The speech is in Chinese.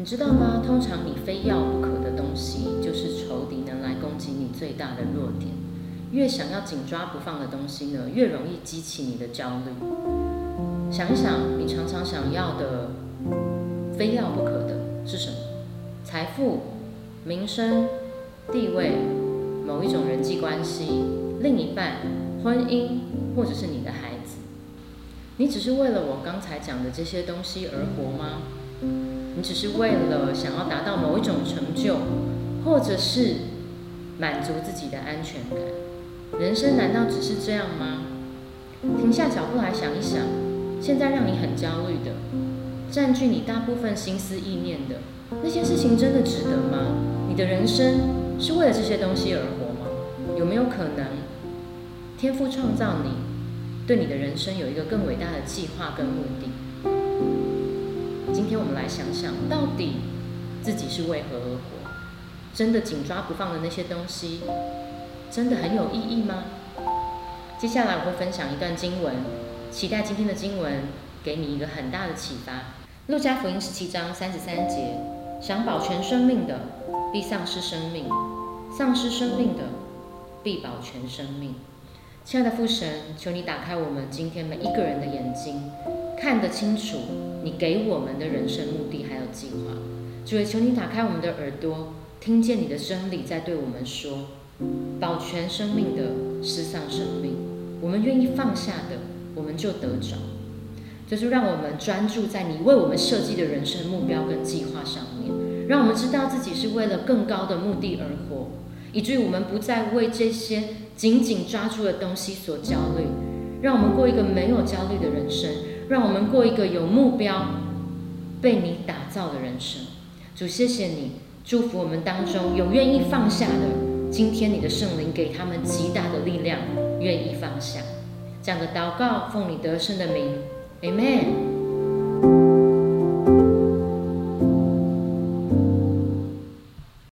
你知道吗？通常你非要不可的东西，就是仇敌能来攻击你最大的弱点。越想要紧抓不放的东西呢，越容易激起你的焦虑。想一想，你常常想要的、非要不可的是什么？财富、名声、地位、某一种人际关系、另一半、婚姻，或者是你的孩子。你只是为了我刚才讲的这些东西而活吗？你只是为了想要达到某一种成就，或者是满足自己的安全感？人生难道只是这样吗？停下脚步来想一想，现在让你很焦虑的、占据你大部分心思意念的那些事情，真的值得吗？你的人生是为了这些东西而活吗？有没有可能，天赋创造你，对你的人生有一个更伟大的计划跟目的？今天我们来想想，到底自己是为何而活？真的紧抓不放的那些东西，真的很有意义吗？接下来我会分享一段经文，期待今天的经文给你一个很大的启发。路加福音十七章三十三节：想保全生命的，必丧失生命；丧失生命的，必保全生命。亲爱的父神，求你打开我们今天每一个人的眼睛。看得清楚，你给我们的人生目的还有计划。主也求你打开我们的耳朵，听见你的真理在对我们说：保全生命的失丧生命，我们愿意放下的，我们就得着。就是让我们专注在你为我们设计的人生目标跟计划上面，让我们知道自己是为了更高的目的而活，以至于我们不再为这些紧紧抓住的东西所焦虑，让我们过一个没有焦虑的人生。让我们过一个有目标、被你打造的人生。主，谢谢你祝福我们当中有愿意放下的。今天你的圣灵给他们极大的力量，愿意放下。这样的祷告，奉你得胜的名，Amen。